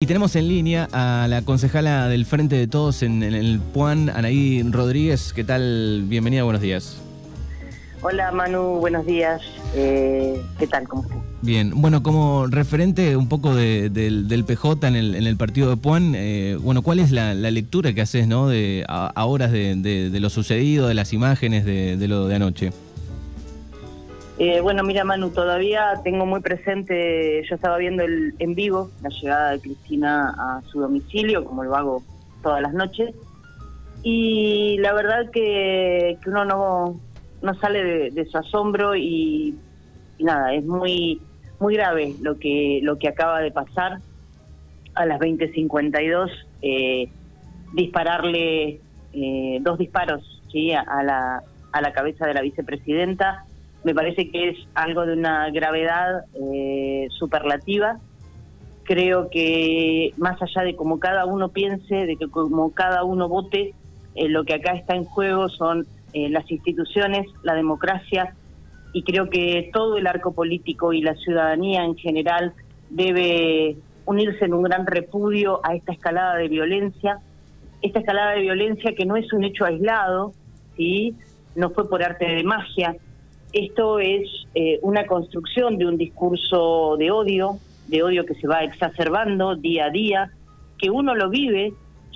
Y tenemos en línea a la concejala del Frente de Todos en, en el PUAN, Anaí Rodríguez. ¿Qué tal? Bienvenida, buenos días. Hola Manu, buenos días. Eh, ¿Qué tal? ¿Cómo estás? Bien, bueno, como referente un poco de- del, del PJ en el, en el partido de Puan, eh, bueno, ¿cuál es la, la lectura que haces, no, de a, a horas de, de- de lo sucedido, de las imágenes de, de lo de anoche? Eh, bueno, mira Manu, todavía tengo muy presente, yo estaba viendo el, en vivo la llegada de Cristina a su domicilio, como lo hago todas las noches, y la verdad que, que uno no, no sale de, su asombro y, y nada, es muy muy grave lo que lo que acaba de pasar. A las 20:52 eh, dispararle eh, dos disparos sí a la a la cabeza de la vicepresidenta me parece que es algo de una gravedad eh, superlativa creo que más allá de como cada uno piense de que como cada uno vote eh, lo que acá está en juego son eh, las instituciones la democracia y creo que todo el arco político y la ciudadanía en general debe unirse en un gran repudio a esta escalada de violencia, esta escalada de violencia que no es un hecho aislado, ¿sí? no fue por arte de magia, esto es eh, una construcción de un discurso de odio, de odio que se va exacerbando día a día, que uno lo vive,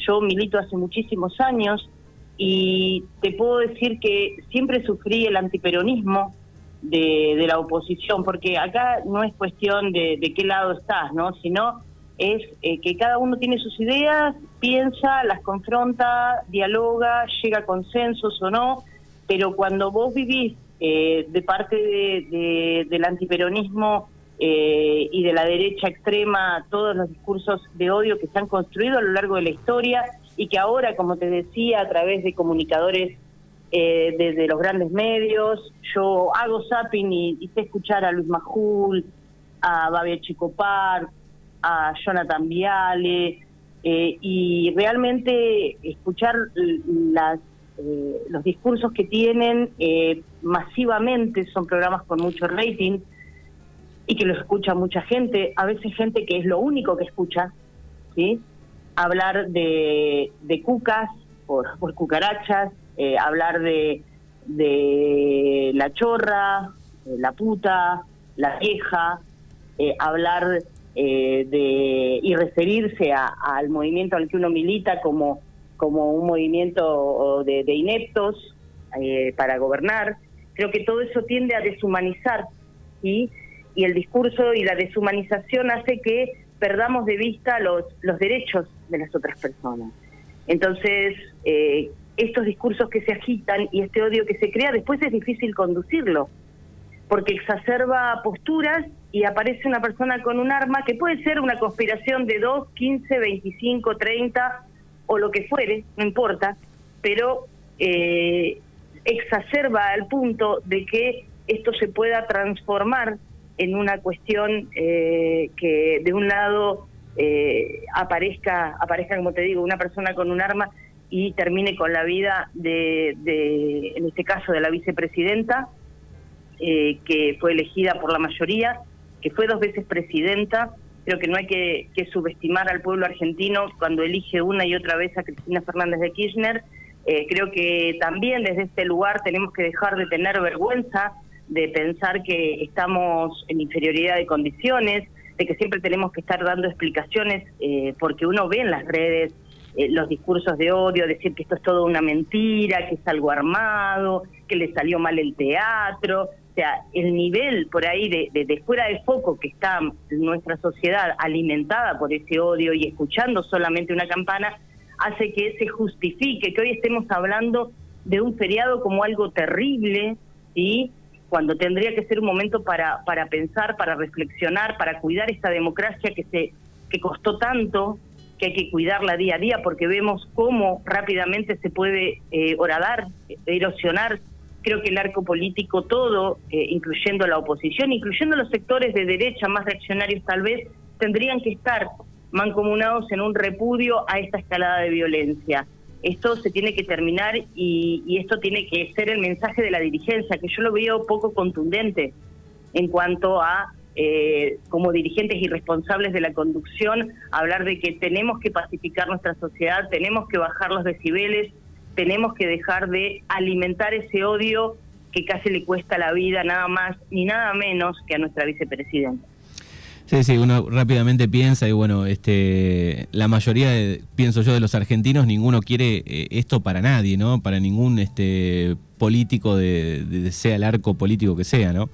yo milito hace muchísimos años y te puedo decir que siempre sufrí el antiperonismo, de, la oposición, porque acá no es cuestión de, de qué lado estás, ¿no? Sino es eh, que cada uno tiene sus ideas, piensa, las confronta, dialoga, llega a consensos o no, pero cuando vos vivís eh, de parte de, de- del antiperonismo eh, y de la derecha extrema todos los discursos de odio que se han construido a lo largo de la historia y que ahora, como te decía, a través de comunicadores eh, desde los grandes medios. Yo hago zapping y, y sé escuchar a Luis Majul, a Babia Chicopar, a Jonathan Viale, eh, y realmente escuchar las, eh, los discursos que tienen eh, masivamente, son programas con mucho rating y que los escucha mucha gente, a veces gente que es lo único que escucha, ¿sí? hablar de, de cucas por, por cucarachas, eh, hablar de, de la chorra, la puta, la vieja, eh, hablar eh, de y referirse a- al movimiento al que uno milita como, como un movimiento de, de ineptos eh, para gobernar. Creo que todo eso tiende a deshumanizar, ¿sí? y el discurso y la deshumanización hace que perdamos de vista los, los derechos de las otras personas. Entonces, eh, estos discursos que se agitan y este odio que se crea, después es difícil conducirlo, porque exacerba posturas y aparece una persona con un arma que puede ser una conspiración de 2, 15, 25, 30 o lo que fuere, no importa, pero eh, exacerba al punto de que esto se pueda transformar en una cuestión eh, que de un lado eh, aparezca, aparezca, como te digo, una persona con un arma y termine con la vida de, de en este caso, de la vicepresidenta, eh, que fue elegida por la mayoría, que fue dos veces presidenta. Creo que no hay que, que subestimar al pueblo argentino cuando elige una y otra vez a Cristina Fernández de Kirchner. Eh, creo que también desde este lugar tenemos que dejar de tener vergüenza de pensar que estamos en inferioridad de condiciones, de que siempre tenemos que estar dando explicaciones, eh, porque uno ve en las redes eh, los discursos de odio, decir que esto es todo una mentira, que es algo armado, que le salió mal el teatro. O sea, el nivel por ahí de, de, de fuera de foco que está nuestra sociedad alimentada por ese odio y escuchando solamente una campana, hace que se justifique, que hoy estemos hablando de un feriado como algo terrible, ¿sí? cuando tendría que ser un momento para, para pensar, para reflexionar, para cuidar esta democracia que, se, que costó tanto, que hay que cuidarla día a día, porque vemos cómo rápidamente se puede eh, horadar, erosionar. Creo que el arco político todo, eh, incluyendo la oposición, incluyendo los sectores de derecha más reaccionarios tal vez, tendrían que estar mancomunados en un repudio a esta escalada de violencia. Esto se tiene que terminar y, y esto tiene que ser el mensaje de la dirigencia, que yo lo veo poco contundente en cuanto a eh, como dirigentes y responsables de la conducción, hablar de que tenemos que pacificar nuestra sociedad, tenemos que bajar los decibeles, tenemos que dejar de alimentar ese odio que casi le cuesta la vida nada más ni nada menos que a nuestra vicepresidenta. Sí, sí, uno rápidamente piensa y bueno, este, la mayoría, pienso yo, de los argentinos, ninguno quiere eh, esto para nadie, ¿no? Para ningún este, político, de, de, sea el arco político que sea, ¿no?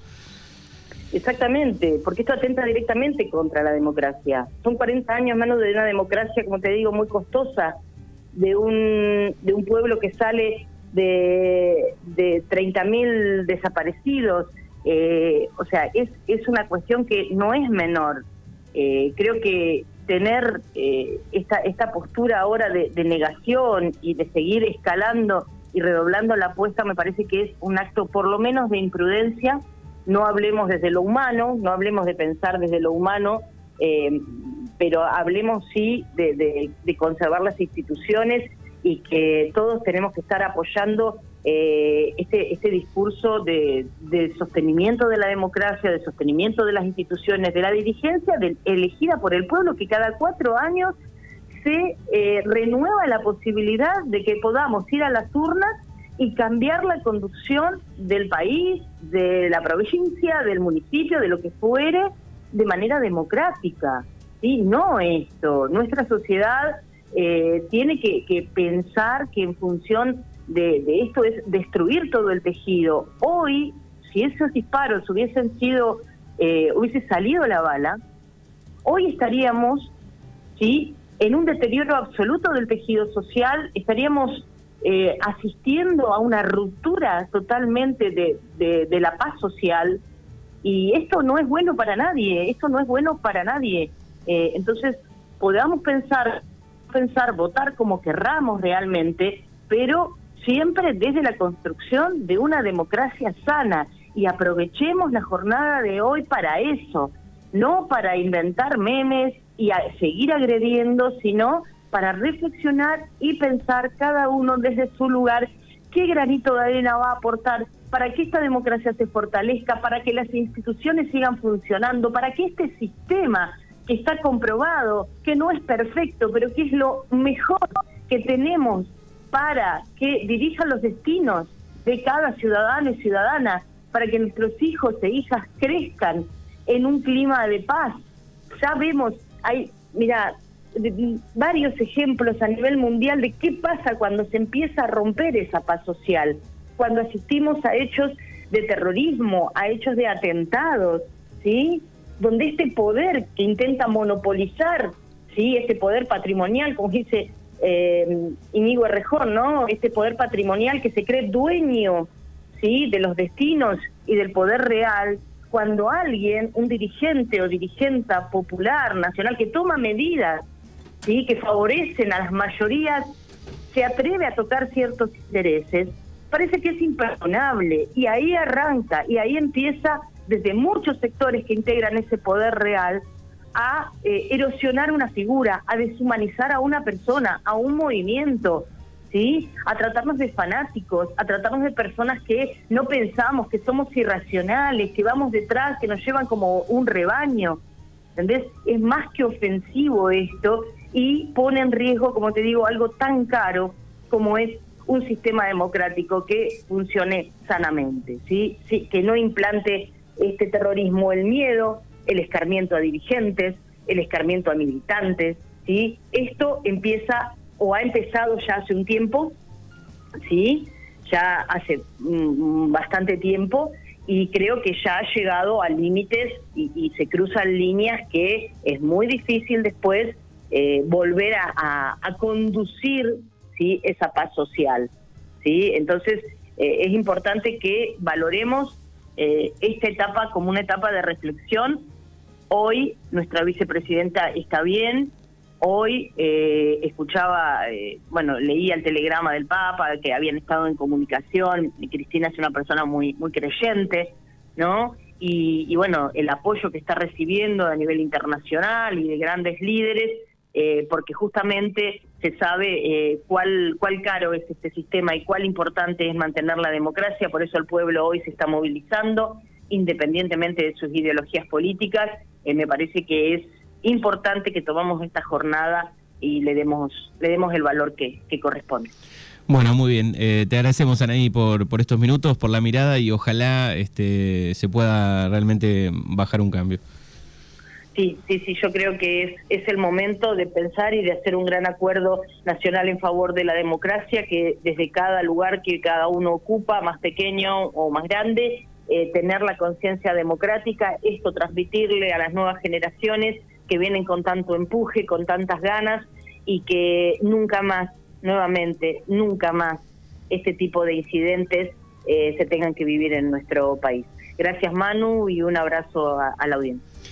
Exactamente, porque esto atenta directamente contra la democracia. Son 40 años menos de una democracia, como te digo, muy costosa, de un, de un pueblo que sale de, de 30.000 desaparecidos. Eh, o sea, es, es una cuestión que no es menor. Eh, creo que tener eh, esta, esta postura ahora de, de, negación y de seguir escalando y redoblando la apuesta me parece que es un acto por lo menos de imprudencia. No hablemos desde lo humano, no hablemos de pensar desde lo humano, pero hablemos sí de, de conservar las instituciones y que todos tenemos que estar apoyando eh, este, este discurso de, sostenimiento de la democracia, de sostenimiento de las instituciones, de la dirigencia elegida por el pueblo, que cada cuatro años se eh, renueva la posibilidad de que podamos ir a las urnas y cambiar la conducción del país, de la provincia, del municipio, de lo que fuere, de manera democrática. ¿Sí? No esto. Nuestra sociedad eh, tiene que, pensar que en función de, esto es destruir todo el tejido. Hoy, si esos disparos hubiesen sido, eh, hubiese salido la bala, hoy estaríamos, sí, en un deterioro absoluto del tejido social, estaríamos eh, asistiendo a una ruptura totalmente de, de la paz social y esto no es bueno para nadie, esto no es bueno para nadie. Entonces, podamos pensar pensar, votar como querramos realmente, pero siempre desde la construcción de una democracia sana. Y aprovechemos la jornada de hoy para eso, no para inventar memes y seguir agrediendo, sino para reflexionar y pensar cada uno desde su lugar qué granito de arena va a aportar para que esta democracia se fortalezca, para que las instituciones sigan funcionando, para que este sistema está comprobado, que no es perfecto, pero que es lo mejor que tenemos para que dirijan los destinos de cada ciudadano y ciudadana, para que nuestros hijos e hijas crezcan en un clima de paz. Ya vemos, hay, mira, varios ejemplos a nivel mundial de qué pasa cuando se empieza a romper esa paz social, cuando asistimos a hechos de terrorismo, a hechos de atentados, ¿sí? Donde este poder que intenta monopolizar, sí, este poder patrimonial, como dice eh, Inigo ¿no? Este poder patrimonial que se cree dueño, sí, de los destinos y del poder real, cuando alguien, un dirigente o dirigenta popular, nacional, que toma medidas, sí, que favorecen a las mayorías, se atreve a tocar ciertos intereses, parece que es imperdonable. Y ahí arranca y ahí empieza desde muchos sectores que integran ese poder real a eh, erosionar una figura, a deshumanizar a una persona, a un movimiento, ¿sí? A tratarnos de fanáticos, a tratarnos de personas que no pensamos, que somos irracionales, que vamos detrás, que nos llevan como un rebaño. ¿Entendés? Es más que ofensivo esto y pone en riesgo, como te digo, algo tan caro como es un sistema democrático que funcione sanamente, ¿sí? sí que no implante este terrorismo el miedo, el escarmiento a dirigentes, el escarmiento a militantes, ¿sí? Esto empieza o ha empezado ya hace un tiempo, ¿sí? Ya hace mm, bastante tiempo y creo que ya ha llegado a límites y, se cruzan líneas que es muy difícil después eh, volver a, conducir ¿sí? esa paz social. ¿sí? Entonces eh, es importante que valoremos eh, esta etapa como una etapa de reflexión. Hoy nuestra vicepresidenta está bien, hoy eh, escuchaba, eh, bueno, leía el telegrama del Papa, que habían estado en comunicación, Cristina es una persona muy, muy creyente, ¿no? y bueno, el apoyo que está recibiendo a nivel internacional y de grandes líderes eh, porque justamente se sabe eh, cuál, cuál caro es este sistema y cuál importante es mantener la democracia, por eso el pueblo hoy se está movilizando independientemente de sus ideologías políticas. Eh, me parece que es importante que tomamos esta jornada y le demos, le demos el valor que, que corresponde. Bueno, muy bien. Eh, te agradecemos, Anaí, por, por estos minutos, por la mirada y ojalá este, se pueda realmente bajar un cambio. Sí, sí, sí, yo creo que es, es el momento de pensar y de hacer un gran acuerdo nacional en favor de la democracia, que desde cada lugar que cada uno ocupa, más pequeño o más grande, eh, tener la conciencia democrática, esto transmitirle a las nuevas generaciones que vienen con tanto empuje, con tantas ganas y que nunca más, nuevamente, nunca más este tipo de incidentes eh, se tengan que vivir en nuestro país. Gracias Manu y un abrazo a la audiencia.